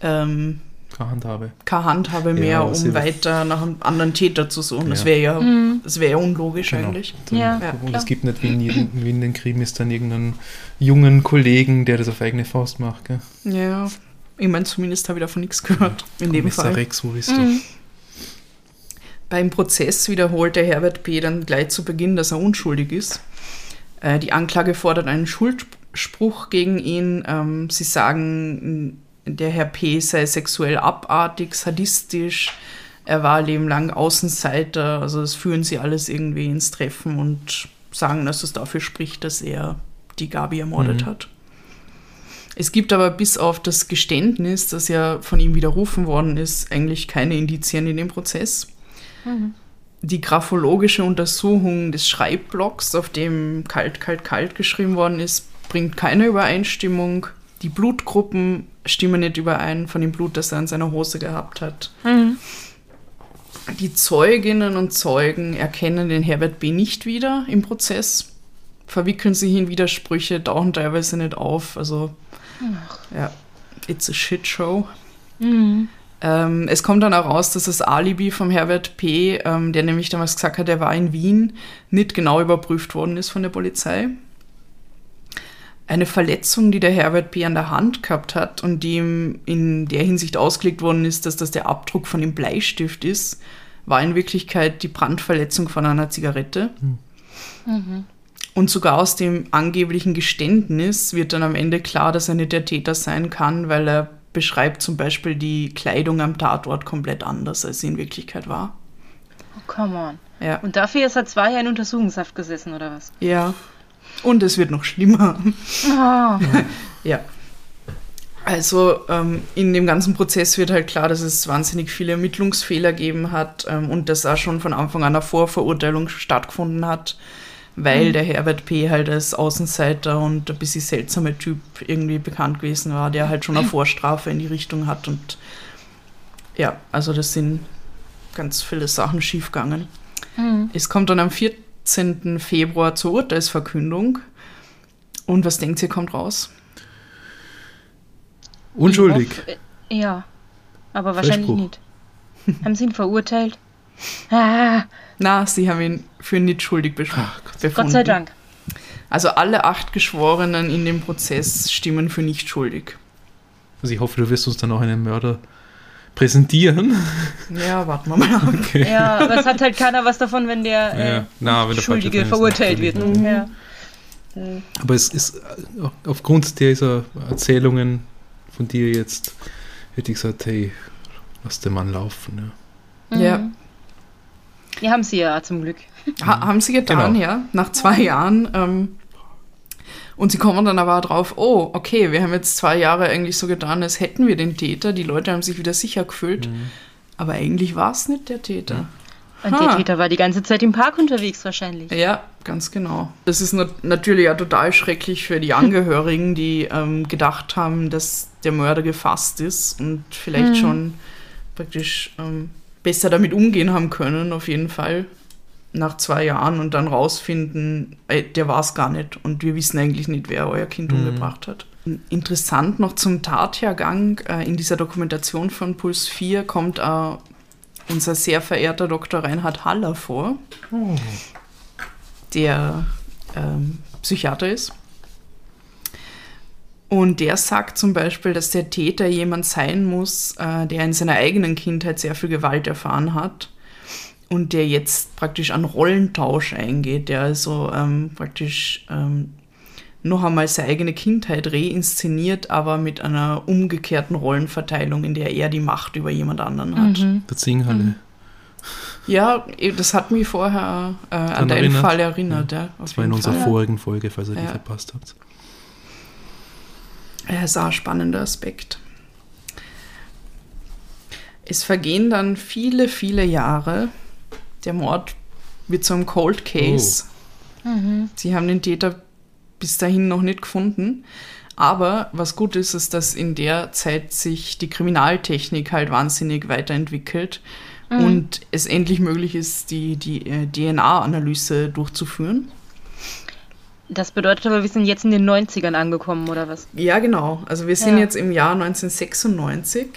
ähm, Keine Handhabe. keine Handhabe mehr, Ja, um weiter nach einem anderen Täter zu suchen. Das Ja. wäre ja, das wäre ja unlogisch Genau. eigentlich. Ja, und es gibt nicht wie in, jedem, wie in den Krimis dann irgendeinen jungen Kollegen, der das auf eigene Faust macht. Gell? Ja, ich meine, zumindest habe ich davon nichts gehört. In dem Fall. Rex, wo bist du? Mhm. Beim Prozess wiederholt der Herbert P. dann gleich zu Beginn, dass er unschuldig ist. Äh, die Anklage fordert einen Schuldspruch gegen ihn. Ähm, sie sagen, der Herr P. sei sexuell abartig, sadistisch, er war lebenlang Außenseiter. Also das führen sie alles irgendwie ins Treffen und sagen, dass es dafür spricht, dass er die Gabi ermordet Mhm. hat. Es gibt aber bis auf das Geständnis, das ja von ihm widerrufen worden ist, eigentlich keine Indizien in dem Prozess. Die graphologische Untersuchung des Schreibblocks, auf dem kalt, kalt, kalt geschrieben worden ist, bringt keine Übereinstimmung. Die Blutgruppen stimmen nicht überein von dem Blut, das er an seiner Hose gehabt hat. Die Zeuginnen und Zeugen erkennen den Herbert B. nicht wieder im Prozess, verwickeln sich in Widersprüche, tauchen teilweise nicht auf. Also, ja, it's a shit show. Ähm, es kommt dann auch raus, dass das Alibi vom Herbert P., ähm, der nämlich damals gesagt hat, er war in Wien, nicht genau überprüft worden ist von der Polizei. eine Verletzung, die der Herbert P. an der Hand gehabt hat und die ihm in der Hinsicht ausgelegt worden ist, dass das der Abdruck von dem Bleistift ist, war in Wirklichkeit die Brandverletzung von einer Zigarette. Mhm. Und sogar aus dem angeblichen Geständnis wird dann am Ende klar, dass er nicht der Täter sein kann, weil er beschreibt zum Beispiel die Kleidung am Tatort komplett anders, als sie in Wirklichkeit war. Oh, come on. Ja. Und dafür ist er zwei Jahre in Untersuchungshaft gesessen, oder was? Ja. Und es wird noch schlimmer. Oh. *laughs* Ja. Also ähm, in dem ganzen Prozess wird halt klar, dass es wahnsinnig viele Ermittlungsfehler gegeben hat ähm, und dass auch schon von Anfang an eine Vorverurteilung stattgefunden hat, weil der Herbert P. halt als Außenseiter und ein bisschen seltsamer Typ irgendwie bekannt gewesen war, der halt schon eine Vorstrafe in die Richtung hat und ja, also das sind ganz viele Sachen schiefgegangen. Mhm. Es kommt dann am 14. Februar zur Urteilsverkündung und was denkt ihr, kommt raus? Unschuldig. Hoffe, Ja, aber wahrscheinlich Freispruch. nicht. *laughs* Haben sie ihn verurteilt? Ah, Na, sie haben ihn für nicht schuldig besch- befunden. Gott sei Dank. Also alle acht Geschworenen in dem Prozess stimmen für nicht schuldig. Also ich hoffe, du wirst uns dann auch einen Mörder präsentieren. Ja, warten wir mal ab. Okay. Ja, aber es hat halt keiner was davon, wenn der äh, Ja, na, wenn der Schuldige verurteilt wird. natürlich. Ja. Aber es ist äh, aufgrund dieser Erzählungen von dir jetzt, hätte ich gesagt, hey, lass den Mann laufen. Ja. Mhm. Ja. Die haben sie ja zum Glück. Ha haben sie getan, Genau. ja, nach zwei Jahren. Ähm, und sie kommen dann aber drauf, oh, okay, wir haben jetzt zwei Jahre eigentlich so getan, als hätten wir den Täter. Die Leute haben sich wieder sicher gefühlt. Mhm. Aber eigentlich war es nicht der Täter. Und Ha. der Täter war die ganze Zeit im Park unterwegs wahrscheinlich. Ja, ganz genau. Das ist nat natürlich ja total schrecklich für die Angehörigen, *laughs* die ähm, gedacht haben, dass der Mörder gefasst ist und vielleicht Mhm. schon praktisch ähm, besser damit umgehen haben können, auf jeden Fall. Nach zwei Jahren und dann rausfinden, ey, der war es gar nicht und wir wissen eigentlich nicht, wer euer Kind Mhm. umgebracht hat. Interessant noch zum Tathergang. Äh, in dieser Dokumentation von Puls 4 kommt äh, unser sehr verehrter Dr. Reinhard Haller vor der ähm, Psychiater ist. Und der sagt zum Beispiel, dass der Täter jemand sein muss, äh, der in seiner eigenen Kindheit sehr viel Gewalt erfahren hat und der jetzt praktisch an Rollentausch eingeht, der also ähm, praktisch ähm, noch einmal seine eigene Kindheit reinszeniert, aber mit einer umgekehrten Rollenverteilung, in der er die Macht über jemand anderen hat. Mhm. Der Zinghalle. Ja, eh, das hat mich vorher äh, an deinen erinnert? Fall erinnert. Ja. auf Das war in unserer Fall. vorigen Folge, falls ihr die Ja. verpasst habt. Auch ein spannender Aspekt. Es vergehen dann viele, viele Jahre. Der Mord wird zu einem Cold Case. Mhm. Sie haben den Täter bis dahin noch nicht gefunden. Aber was gut ist, ist, dass in der Zeit sich die Kriminaltechnik halt wahnsinnig weiterentwickelt und es endlich möglich ist, die, die äh, DNA-Analyse durchzuführen. Das bedeutet aber, wir sind jetzt in den 90ern angekommen, oder was? Ja, genau. Also wir sind Ja. jetzt im Jahr 1996.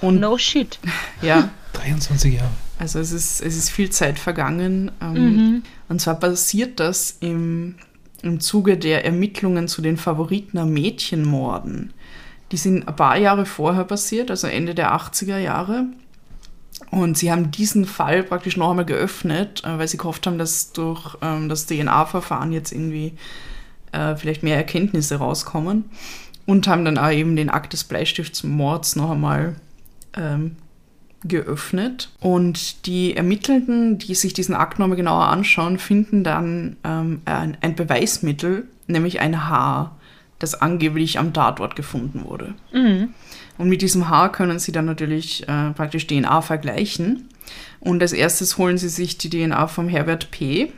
Und No shit. *laughs* ja, 23 Jahre. Also es ist, es ist viel Zeit vergangen. Ähm, Mhm. Und zwar passiert das im, im Zuge der Ermittlungen zu den Favoritner Mädchenmorden. Die sind ein paar Jahre vorher passiert, also Ende der 80er Jahre. Und sie haben diesen Fall praktisch noch einmal geöffnet, äh, weil sie gehofft haben, dass durch ähm, das DNA-Verfahren jetzt irgendwie äh, vielleicht mehr Erkenntnisse rauskommen. Und haben dann auch eben den Akt des Bleistiftsmords noch einmal ähm, geöffnet. Und die Ermittelnden, die sich diesen Akt nochmal genauer anschauen, finden dann ähm, ein, ein Beweismittel, nämlich ein Haar, das angeblich am Tatort gefunden wurde. Mhm. Und mit diesem Haar können sie dann natürlich äh, praktisch DNA vergleichen. Und als erstes holen sie sich die DNA vom Herbert P.,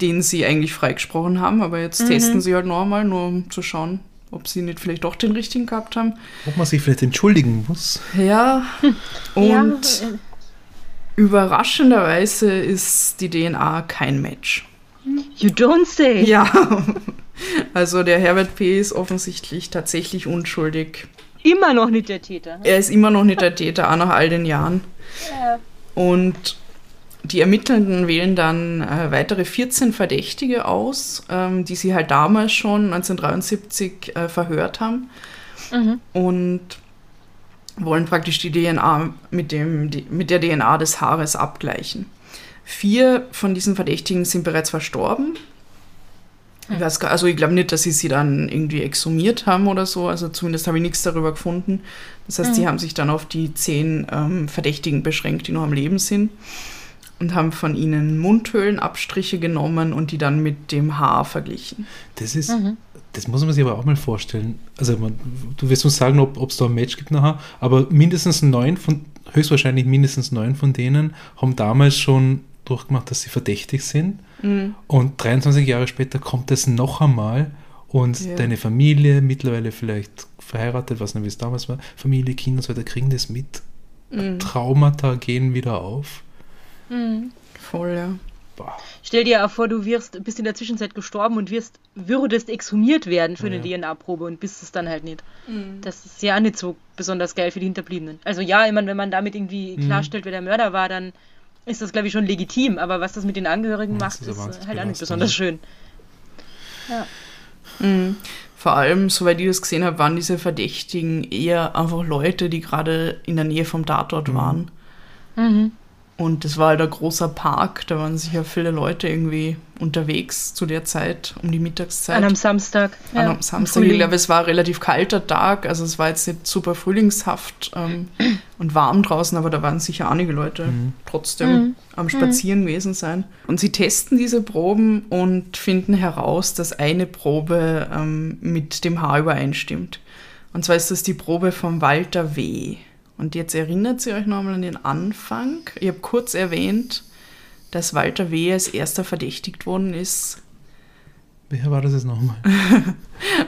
den sie eigentlich freigesprochen haben, aber jetzt testen sie halt nochmal, nur um zu schauen, ob sie nicht vielleicht doch den richtigen gehabt haben. Ob man sich vielleicht entschuldigen muss. Ja, und Ja, äh, überraschenderweise ist die DNA kein Match. you don't say. Ja, *laughs* also der Herbert P. ist offensichtlich tatsächlich unschuldig. Immer noch nicht der Täter. Er ist immer noch nicht der Täter, auch nach all den Jahren. Ja. Und die Ermittelnden wählen dann äh, weitere 14 Verdächtige aus, ähm, die sie halt damals schon 1973 äh, verhört haben Mhm. und wollen praktisch die DNA mit, dem, die, mit der DNA des Haares abgleichen. Vier von diesen Verdächtigen sind bereits verstorben. Ich weiß gar, also ich glaube nicht, dass sie sie dann irgendwie exhumiert haben oder so. Also zumindest habe ich nichts darüber gefunden. Das heißt, sie haben sich dann auf die zehn ähm, Verdächtigen beschränkt, die noch am Leben sind. Und haben von ihnen Mundhöhlenabstriche genommen und die dann mit dem Haar verglichen. Das ist, Mhm. das muss man sich aber auch mal vorstellen. Also man, du wirst uns sagen, ob es da ein Match gibt nachher, aber mindestens neun von, höchstwahrscheinlich mindestens neun von denen haben damals schon durchgemacht, dass sie verdächtig sind. Mhm. Und 23 Jahre später kommt es noch einmal und Ja. deine Familie, mittlerweile vielleicht verheiratet, was nicht, wie es damals war, Familie, Kinder und so weiter, kriegen das mit. Mhm. Traumata gehen wieder auf. Mhm. Voll, ja. Boah. Stell dir auch vor, du wirst, bist in der Zwischenzeit gestorben und wirst, würdest exhumiert werden für eine Ja. DNA-Probe und bist es dann halt nicht. Das ist ja auch nicht so besonders geil für die Hinterbliebenen. Also ja, ich meine, wenn man damit irgendwie Mhm. klarstellt, wer der Mörder war, dann ist das, glaube ich, schon legitim. Aber was das mit den Angehörigen Ja, macht, ist, ist äh, halt auch nicht besonders ja. schön. Ja. Mhm. Vor allem, soweit ich das gesehen habe, waren diese Verdächtigen eher einfach Leute, die gerade in der Nähe vom Tatort waren. Mhm. Und das war halt ein großer Park, da waren sicher viele Leute irgendwie unterwegs zu der Zeit, um die Mittagszeit. An einem Samstag. An ja, einem im Samstag. Ich glaube, es war ein relativ kalter Tag, also es war jetzt nicht super frühlingshaft ähm, und warm draußen, aber da waren sicher einige Leute Mhm. trotzdem Mhm. am Spazieren gewesen sein. Und sie testen diese Proben und finden heraus, dass eine Probe ähm, mit dem Haar übereinstimmt. Und zwar ist das die Probe von Walter W. Und jetzt erinnert sie euch nochmal an den Anfang. Ich habe kurz erwähnt, dass Walter W. als erster verdächtigt worden ist Wer war das jetzt nochmal? *laughs*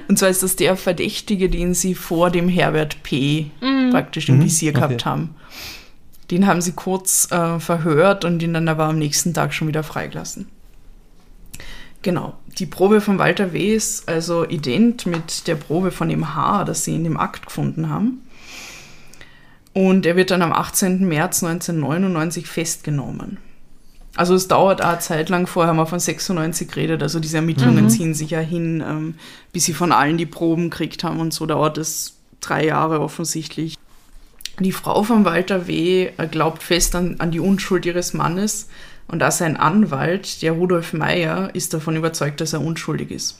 Und zwar ist das der Verdächtige, den sie vor dem Herbert P. Mhm. praktisch im Mhm, Visier gehabt okay. haben. Den haben sie kurz äh, verhört und ihn dann aber am nächsten Tag schon wieder freigelassen. Genau. Die Probe von Walter W. ist also ident mit der Probe von dem Haar, das sie in dem Akt gefunden haben. Und er wird dann am 18. März 1999 festgenommen. Also es dauert auch eine Zeit lang, vorher haben wir von 96 geredet, also diese Ermittlungen Mhm. ziehen sich ja hin, ähm, bis sie von allen die Proben gekriegt haben und so dauert es drei Jahre offensichtlich. Die Frau von Walter W. glaubt fest an, an die Unschuld ihres Mannes und auch sein Anwalt, der Rudolf Meyer, ist davon überzeugt, dass er unschuldig ist.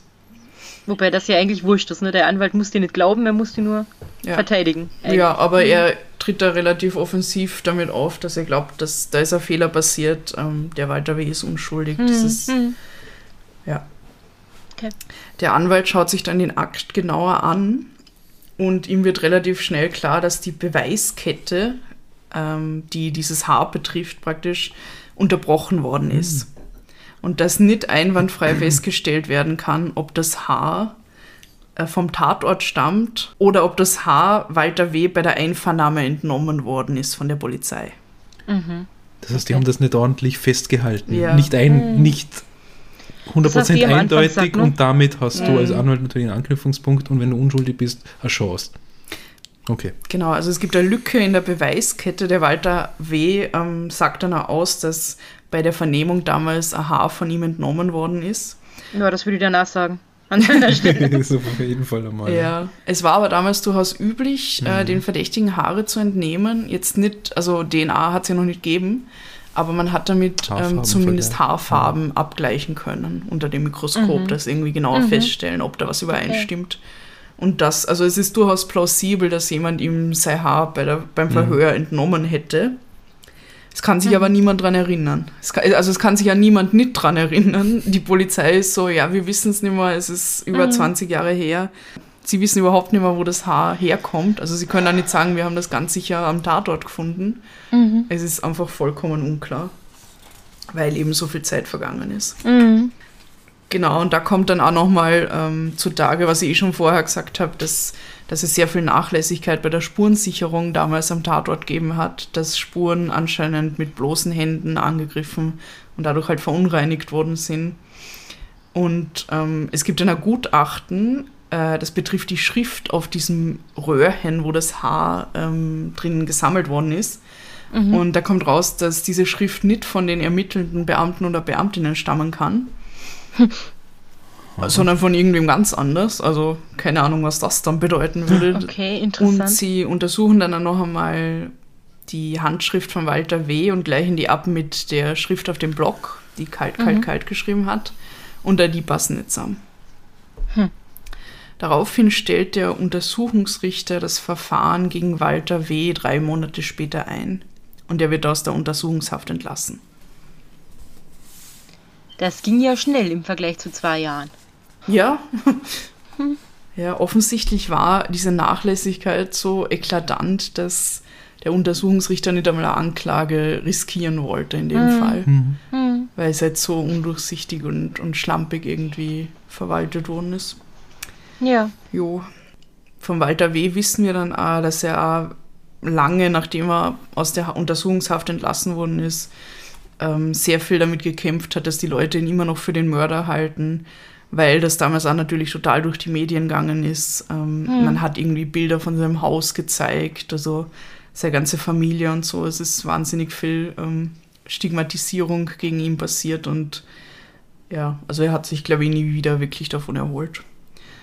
Wobei das ja eigentlich wurscht ist. Ne? Der Anwalt muss dir nicht glauben, er muss dir nur Ja. verteidigen. Ja, aber er tritt da relativ offensiv damit auf, dass er glaubt, dass da ist ein Fehler passiert. Ähm, der Walter W. ist unschuldig. Das Mhm. ist, Mhm. ja. Okay. Der Anwalt schaut sich dann den Akt genauer an und ihm wird relativ schnell klar, dass die Beweiskette, ähm, die dieses Haar betrifft, praktisch unterbrochen worden ist. Und dass nicht einwandfrei *clears throat* festgestellt werden kann, ob das Haar vom Tatort stammt oder ob das Haar Walter W. bei der Einvernahme entnommen worden ist von der Polizei. Mhm. Das heißt, die haben das nicht ordentlich festgehalten. Ja. Nicht, ein, Mhm. nicht 100% Das, Anfang eindeutig sagt, ne? und damit hast du Mhm. als Anwalt natürlich einen Anknüpfungspunkt und wenn du unschuldig bist, eine Chance. Okay. Genau, also es gibt eine Lücke in der Beweiskette. Der Walter W. Ähm, sagt dann auch aus, dass bei der Vernehmung damals ein Haar von ihm entnommen worden ist. ja, das würde ich danach sagen. An seiner *laughs* Stelle. das ist auf jeden Fall einmal. Ja, es war aber damals durchaus üblich, äh, Mhm. den Verdächtigen Haare zu entnehmen. Jetzt nicht, also DNA hat es ja noch nicht gegeben, aber man hat damit Haarfarben ähm, zumindest. Haarfarben abgleichen können unter dem Mikroskop, Mhm. das irgendwie genauer Mhm. feststellen, ob da was übereinstimmt. Und das, also es ist durchaus plausibel, dass jemand ihm sein Haar bei der, beim Mhm. Verhör entnommen hätte. Es kann sich Mhm. aber niemand dran erinnern. Es kann, also es kann sich ja niemand nicht dran erinnern. Die Polizei ist so, ja, wir wissen es nicht mehr, es ist über Mhm. 20 Jahre her. Sie wissen überhaupt nicht mehr, wo das Haar herkommt. Also sie können auch nicht sagen, wir haben das ganz sicher am Tatort gefunden. mhm. Es ist einfach vollkommen unklar, weil eben so viel Zeit vergangen ist. Mhm. Genau, und da kommt dann auch nochmal ähm, zutage, was ich eh schon vorher gesagt habe, dass, dass es sehr viel Nachlässigkeit bei der Spurensicherung damals am Tatort gegeben hat, dass Spuren anscheinend mit bloßen Händen angegriffen und dadurch halt verunreinigt worden sind. Und ähm, es gibt ein Gutachten, äh, das betrifft die Schrift auf diesem Röhrchen, wo das Haar ähm, drin gesammelt worden ist. Mhm. Und da kommt raus, dass diese Schrift nicht von den ermittelnden Beamten oder Beamtinnen stammen kann, *laughs* sondern von irgendwem ganz anders. Also keine Ahnung, was das dann bedeuten würde. *laughs* Okay, interessant. Und sie untersuchen dann noch einmal die Handschrift von Walter W. und gleichen die ab mit der Schrift auf dem Block, die kalt, kalt, mhm. kalt geschrieben hat. Und da die passen nicht zusammen. Hm. Daraufhin stellt der Untersuchungsrichter das Verfahren gegen Walter W. drei Monate später ein. Und er wird aus der Untersuchungshaft entlassen. Das ging ja schnell im Vergleich zu zwei Jahren. Ja. Hm. *laughs* Ja, offensichtlich war diese Nachlässigkeit so eklatant, dass der Untersuchungsrichter nicht einmal eine Anklage riskieren wollte in dem mhm. Fall. Mhm. Weil es halt so undurchsichtig und, und schlampig irgendwie verwaltet worden ist. Ja. Jo. Von Walter W. wissen wir dann auch, dass er auch lange, nachdem er aus der Untersuchungshaft entlassen worden ist, ähm, sehr viel damit gekämpft hat, dass die Leute ihn immer noch für den Mörder halten, weil das damals auch natürlich total durch die Medien gegangen ist. Ähm, hm. Man hat irgendwie Bilder von seinem Haus gezeigt, also seine ganze Familie und so. Es ist wahnsinnig viel ähm, Stigmatisierung gegen ihn passiert und ja, also er hat sich, glaube ich, nie wieder wirklich davon erholt.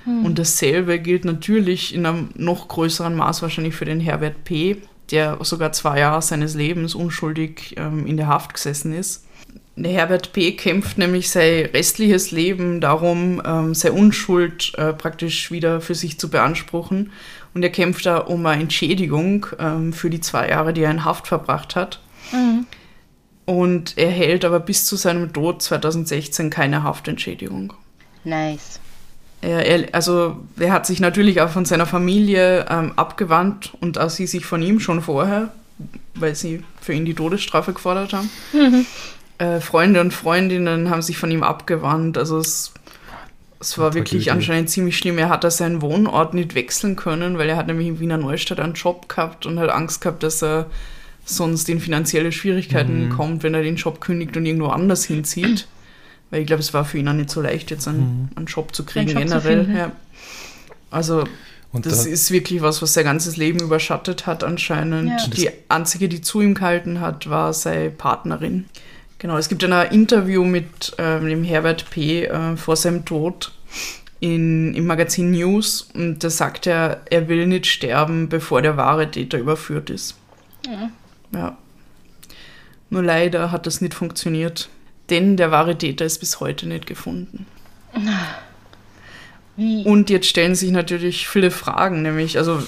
Hm. Und dasselbe gilt natürlich in einem noch größeren Maß wahrscheinlich für den Herbert P., der sogar zwei Jahre seines Lebens unschuldig ähm, in der Haft gesessen ist. Der Herbert P. kämpft nämlich sein restliches Leben darum, ähm, seine Unschuld äh, praktisch wieder für sich zu beanspruchen. Und er kämpft da um eine Entschädigung ähm, für die zwei Jahre, die er in Haft verbracht hat. Mhm. Und er hält aber bis zu seinem Tod 2016 keine Haftentschädigung. Nice. Er, er, also er hat sich natürlich auch von seiner Familie ähm, abgewandt und auch sie sich von ihm schon vorher, weil sie für ihn die Todesstrafe gefordert haben. Mhm. Äh, Freunde und Freundinnen haben sich von ihm abgewandt. Also es, es war wirklich anscheinend ziemlich schlimm. Er hat da seinen Wohnort nicht wechseln können, weil er hat nämlich in Wiener Neustadt einen Job gehabt und hat Angst gehabt, dass er sonst in finanzielle Schwierigkeiten mhm. kommt, wenn er den Job kündigt und irgendwo anders hinzieht. Weil ich glaube, es war für ihn auch nicht so leicht, jetzt einen, mhm. einen Job zu kriegen, Job generell. Zu ja. Also, und das da ist wirklich was, was sein ganzes Leben überschattet hat, anscheinend. Ja. Die einzige, die zu ihm gehalten hat, war seine Partnerin. Genau, es gibt ein Interview mit ähm, dem Herbert P. Äh, vor seinem Tod in, im Magazin News und da sagt er, er will nicht sterben, bevor der wahre Täter überführt ist. Ja. ja. Nur leider hat das nicht funktioniert. Denn der wahre Täter ist bis heute nicht gefunden. Wie? Und jetzt stellen sich natürlich viele Fragen, nämlich, also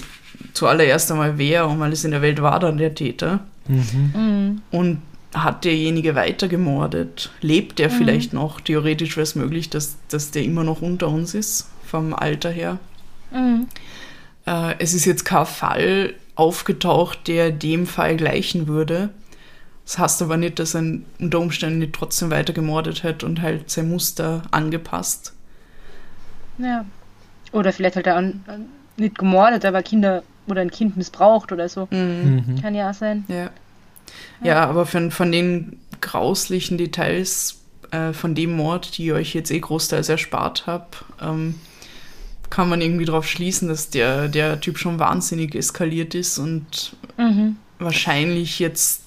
zuallererst einmal, wer um alles in der Welt war dann der Täter? Mhm. Mhm. Und hat derjenige weiter gemordet? Lebt der mhm. vielleicht noch? Theoretisch wäre es möglich, dass, dass der immer noch unter uns ist, vom Alter her. Mhm. Äh, es ist jetzt kein Fall aufgetaucht, der dem Fall gleichen würde. Das heißt aber nicht, dass er unter Umständen nicht trotzdem weiter gemordet hat und halt sein Muster angepasst. Ja. Oder vielleicht halt er an, nicht gemordet, aber Kinder oder ein Kind missbraucht oder so. Mhm. mhm. Kann ja auch sein. Ja. Ja, aber von, von den grauslichen Details äh, von dem Mord, die ich euch jetzt eh großteils erspart habe, ähm, kann man irgendwie darauf schließen, dass der, der Typ schon wahnsinnig eskaliert ist und mhm. wahrscheinlich jetzt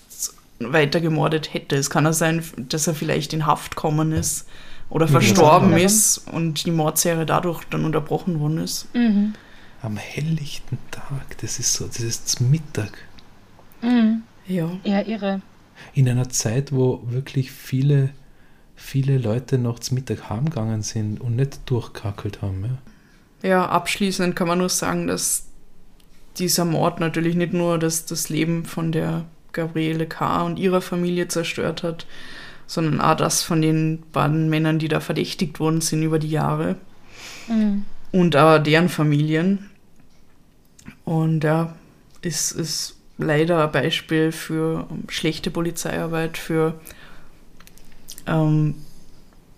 weiter gemordet hätte. Es kann auch sein, dass er vielleicht in Haft gekommen ist oder verstorben ja, ist und die Mordserie dadurch dann unterbrochen worden ist. Mhm. Am helllichten Tag, das ist so, das ist Mittag. Mhm. Ja. Ja, irre. In einer Zeit, wo wirklich viele, viele Leute noch zum Mittag heimgegangen sind und nicht durchkackelt haben. Ja. ja, abschließend kann man nur sagen, dass dieser Mord natürlich nicht nur das, das Leben von der Gabriele K. und ihrer Familie zerstört hat, sondern auch das von den beiden Männern, die da verdächtigt worden sind über die Jahre. Mhm. Und auch deren Familien. Und ja, ist, ist leider ein Beispiel für schlechte Polizeiarbeit, für ähm,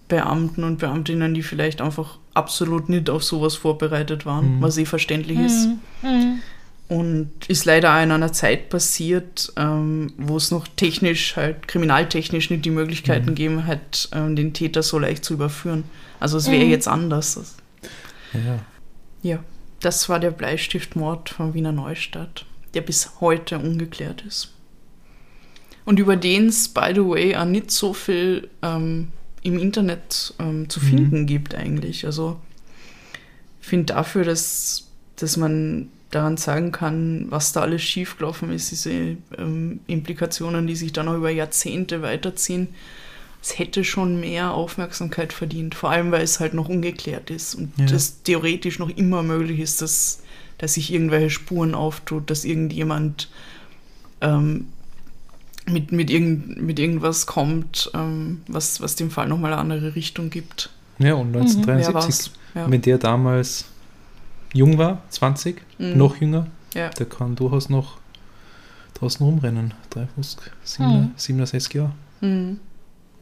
Beamten und Beamtinnen, die vielleicht einfach absolut nicht auf sowas vorbereitet waren, mhm. was eh verständlich mhm. ist. Mhm und ist leider auch in einer Zeit passiert, ähm, wo es noch technisch, halt kriminaltechnisch nicht die Möglichkeiten mhm. gegeben hat, ähm, den Täter so leicht zu überführen. Also es wäre mhm. jetzt anders. Ja. Ja, das war der Bleistiftmord von Wiener Neustadt, der bis heute ungeklärt ist. Und über den es, by the way, auch nicht so viel ähm, im Internet ähm, zu finden gibt eigentlich. Also ich finde dafür, dass, dass man daran sagen kann, was da alles schiefgelaufen ist, diese ähm, Implikationen, die sich dann noch über Jahrzehnte weiterziehen, es hätte schon mehr Aufmerksamkeit verdient, vor allem weil es halt noch ungeklärt ist und Ja. das theoretisch noch immer möglich ist, dass, dass sich irgendwelche Spuren auftut, dass irgendjemand ähm, mit, mit, irgend, mit irgendwas kommt, ähm, was, was dem Fall nochmal eine andere Richtung gibt. Ja, und Wer 1973, war's? Ja. wenn der damals jung war, 20, Mhm. noch jünger, Ja. der kann durchaus noch draußen rumrennen. 53, 7, Mhm. 67 Jahre Mhm.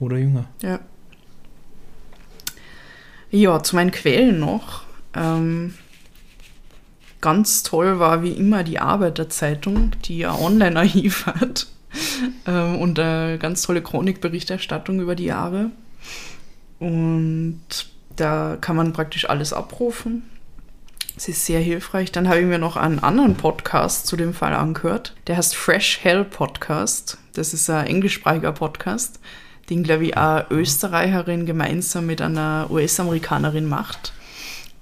oder jünger. Ja. Ja, zu meinen Quellen noch. Ähm, ganz toll war wie immer die Arbeiterzeitung, die ja Online-Archiv *laughs* hat. Ähm, und eine ganz tolle Chronikberichterstattung über die Jahre. Und da kann man praktisch alles abrufen. Es ist sehr hilfreich. Dann habe ich mir noch einen anderen Podcast zu dem Fall angehört. Der heißt Fresh Hell Podcast. Das ist ein englischsprachiger Podcast, den, glaube ich, eine Österreicherin gemeinsam mit einer US-Amerikanerin macht.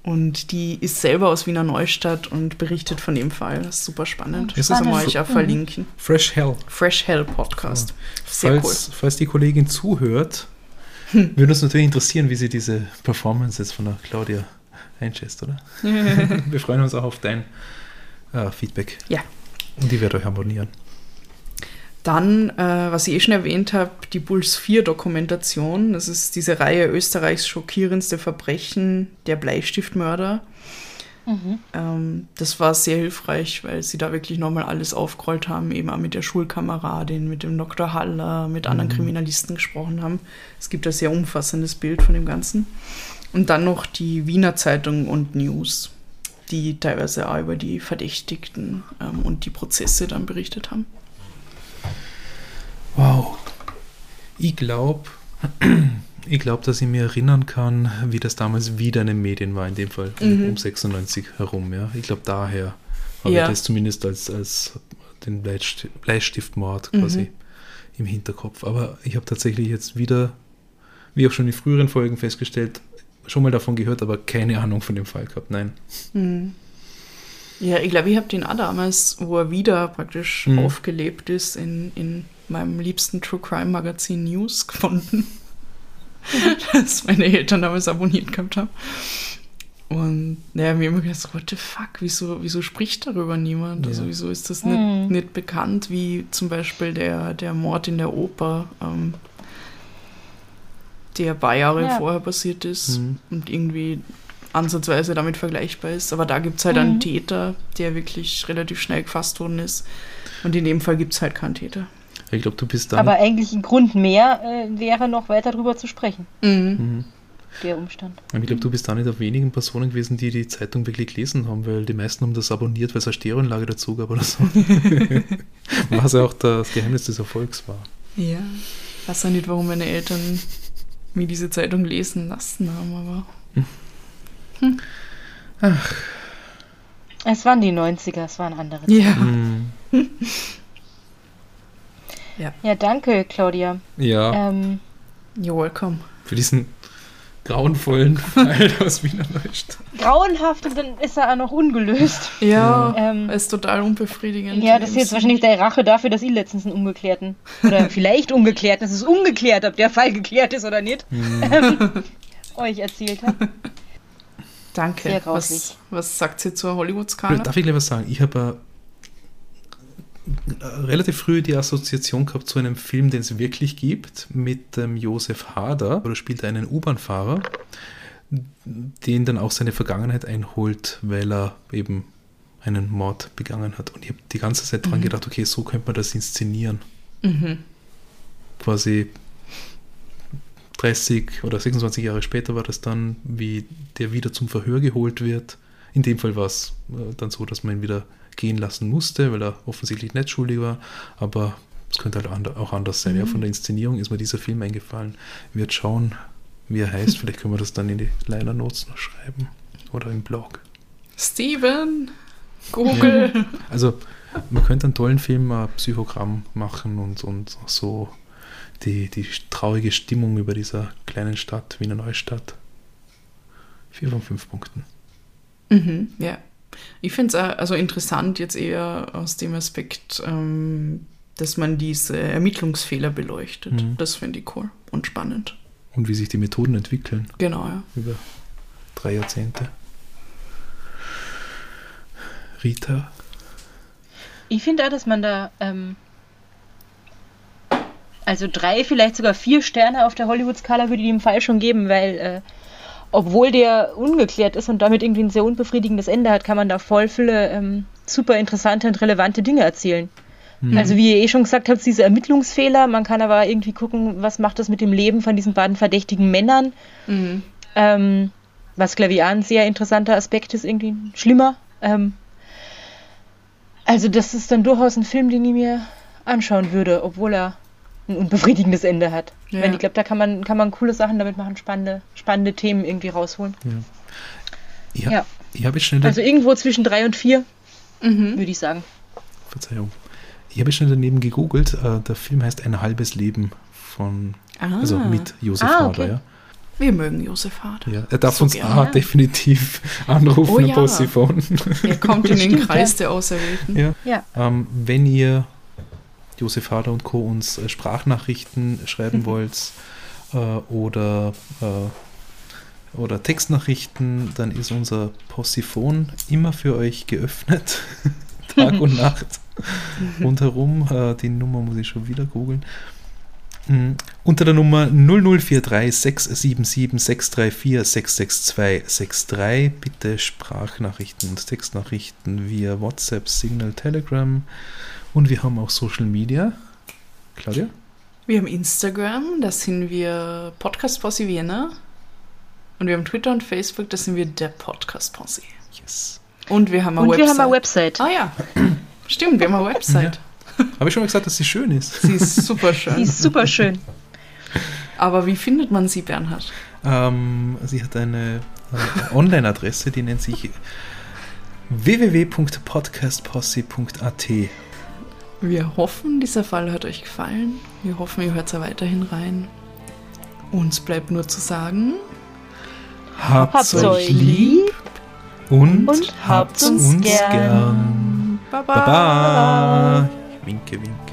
Und die ist selber aus Wiener Neustadt und berichtet von dem Fall. Das ist super spannend. Ist Das kann man euch auch verlinken. Fresh Hell. Fresh Hell Podcast. Sehr Falls, falls die Kollegin zuhört, würde uns natürlich interessieren, wie sie diese Performance jetzt von der Claudia einschätzt, oder? cool. *laughs* Wir freuen uns auch auf dein äh, Feedback. Ja. Und die werde euch abonnieren. Dann, äh, was ich eh schon erwähnt habe, die Puls 4 Dokumentation. Das ist diese Reihe Österreichs schockierendste Verbrechen der Bleistiftmörder. Mhm. Ähm, das war sehr hilfreich, weil sie da wirklich nochmal alles aufgerollt haben, eben auch mit der Schulkameradin, mit dem Dr. Haller, mit anderen Mhm. Kriminalisten gesprochen haben. Es gibt ein sehr umfassendes Bild von dem Ganzen. Und dann noch die Wiener Zeitung und News, die teilweise auch über die Verdächtigten ähm, und die Prozesse dann berichtet haben. Wow. Ich glaube, *clears throat* ich glaube, dass ich mir erinnern kann, wie das damals wieder in den Medien war, in dem Fall um- Mhm. um 96 herum. Ja. Ich glaube, daher habe Ja. ich das zumindest als, als den Bleisti- Bleistiftmord quasi Mhm. im Hinterkopf. Aber ich habe tatsächlich jetzt wieder, wie auch schon in früheren Folgen festgestellt, schon mal davon gehört, aber keine Ahnung von dem Fall gehabt. Nein. Mhm. Ja, ich glaube, ich habe den auch damals, wo er wieder praktisch Mhm. aufgelebt ist, in, in meinem liebsten True Crime Magazin News gefunden. *laughs* das meine Eltern damals abonniert gehabt haben. Und naja, mir immer gedacht, what the fuck, wieso, wieso spricht darüber niemand? Also Ja. wieso ist das Mhm. nicht, nicht bekannt, wie zum Beispiel der, der Mord in der Oper, ähm, der ein paar Jahre Ja. vorher passiert ist Mhm. und irgendwie ansatzweise damit vergleichbar ist. Aber da gibt es halt Mhm. einen Täter, der wirklich relativ schnell gefasst worden ist. Und in dem Fall gibt es halt keinen Täter. Ich glaube, du bist da. Aber eigentlich ein Grund mehr äh, wäre noch weiter drüber zu sprechen, Mhm. der Umstand. Ich glaube, du bist da nicht auf wenigen Personen gewesen, die die Zeitung wirklich gelesen haben, weil die meisten haben das abonniert, weil es eine Stereoanlage dazu gab oder so. *laughs* Was ja auch das Geheimnis des Erfolgs war. Ja. Ich weiß ja nicht, warum meine Eltern mir diese Zeitung lesen lassen haben, aber Es waren die 90er, es waren andere. ja. Mhm. *laughs* Ja, danke, Claudia. Ja, Ähm, You're welcome. für diesen grauenvollen *laughs* Fall aus Wiener Neustadt. grauenhaft und dann ist er auch noch ungelöst. Ja, Ähm, ist total unbefriedigend. Ja, das ist jetzt wahrscheinlich der Rache dafür, dass ich letztens einen ungeklärten oder *laughs* vielleicht ungeklärten, es ist ungeklärt, ob der Fall geklärt ist oder nicht, Mhm. euch erzählt habe. Danke. Sehr was, grauslich. was sagt sie zur Hollywood-Skala? Darf ich gleich was sagen? Ich habe äh, relativ früh die Assoziation gehabt zu einem Film, den es wirklich gibt, mit ähm, Josef Hader. Da spielt er einen U-Bahn-Fahrer, den dann auch seine Vergangenheit einholt, weil er eben einen Mord begangen hat. Und ich habe die ganze Zeit dran gedacht, okay, so könnte man das inszenieren. Mhm. Quasi 30 oder 26 Jahre später war das dann, wie der wieder zum Verhör geholt wird. In dem Fall war es äh, dann so, dass man ihn wieder gehen lassen musste, weil er offensichtlich nicht schuldig war. Aber es könnte halt auch anders sein. Ja, von der Inszenierung ist mir dieser Film eingefallen. Wird schauen, wie er heißt. Vielleicht können wir das dann in die Liner Notes noch schreiben oder im Blog. Steven! Google. Also, man könnte einen tollen Film, ein Psychogramm machen und, und so die, die traurige Stimmung über dieser kleinen Stadt, Wiener Neustadt. Vier von fünf Punkten. Mhm, ja. Ich finde es also interessant jetzt eher aus dem Aspekt, ähm, dass man diese Ermittlungsfehler beleuchtet. Mhm. Das finde ich cool und spannend. Und wie sich die Methoden entwickeln Genau, ja. über drei Jahrzehnte. Rita, Ich finde auch, dass man da ähm, also drei, vielleicht sogar vier Sterne auf der Hollywood-Skala würde ich dem Fall schon geben, weil äh, obwohl der ungeklärt ist und damit irgendwie ein sehr unbefriedigendes Ende hat, kann man da voll viele ähm, super interessante und relevante Dinge erzählen. Also wie ihr eh schon gesagt habt, diese Ermittlungsfehler, man kann aber irgendwie gucken, was macht das mit dem Leben von diesen beiden verdächtigen Männern. Mhm. Ähm, was, glaube ich, auch ein sehr interessanter Aspekt ist, irgendwie schlimmer. Ähm, also das ist dann durchaus ein Film, den ich mir anschauen würde, obwohl er ein unbefriedigendes Ende hat. Ja. Weil ich glaube, da kann man, kann man coole Sachen damit machen, spannende, spannende Themen irgendwie rausholen. ich, Ja. ich habe jetzt schnell, Also irgendwo zwischen drei und vier, Mhm. würde ich sagen. Verzeihung, ich habe jetzt schnell daneben gegoogelt. Äh, der Film heißt Ein halbes Leben von, Ah, also mit Josef Ah, Hader, okay. ja. Wir mögen Josef Hader. ja. Er darf So uns gerne. auch definitiv *laughs* anrufen, Oh ja. Possiphone. Er kommt in *laughs* den Stimmt, Kreis der Auserwählten. Ja. Ja. Ähm, wenn ihr Josef Hader und Co. uns äh, Sprachnachrichten *laughs* schreiben wollt äh, oder, äh, oder Textnachrichten, dann ist unser Possiphon immer für euch geöffnet. *laughs* Tag und *laughs* Nacht rundherum. Äh, die Nummer muss ich schon wieder googeln. Mm, Unter der Nummer 0043 677 634 662 63 bitte Sprachnachrichten und Textnachrichten via WhatsApp, Signal, Telegram und wir haben auch Social Media. Claudia? Wir haben Instagram, da sind wir Podcast Posse Vienna. Und wir haben Twitter und Facebook, da sind wir der Podcast Posse. Yes. Und wir haben eine Und wir Website. haben eine Website. Ah ja, stimmt, wir haben eine *laughs* Website. *laughs* Habe ich schon mal gesagt, dass sie schön ist? Sie ist super schön. ist super schön. Aber wie findet man sie, Bernhard? Ähm, sie hat eine Online-Adresse, die nennt sich www.podcastposse.at. Wir hoffen, dieser Fall hat euch gefallen. Wir hoffen, ihr hört da weiterhin rein. Uns bleibt nur zu sagen, Habt's Habt's euch lieb und, und habt's uns gern. Baba. Baba. LinkedIn.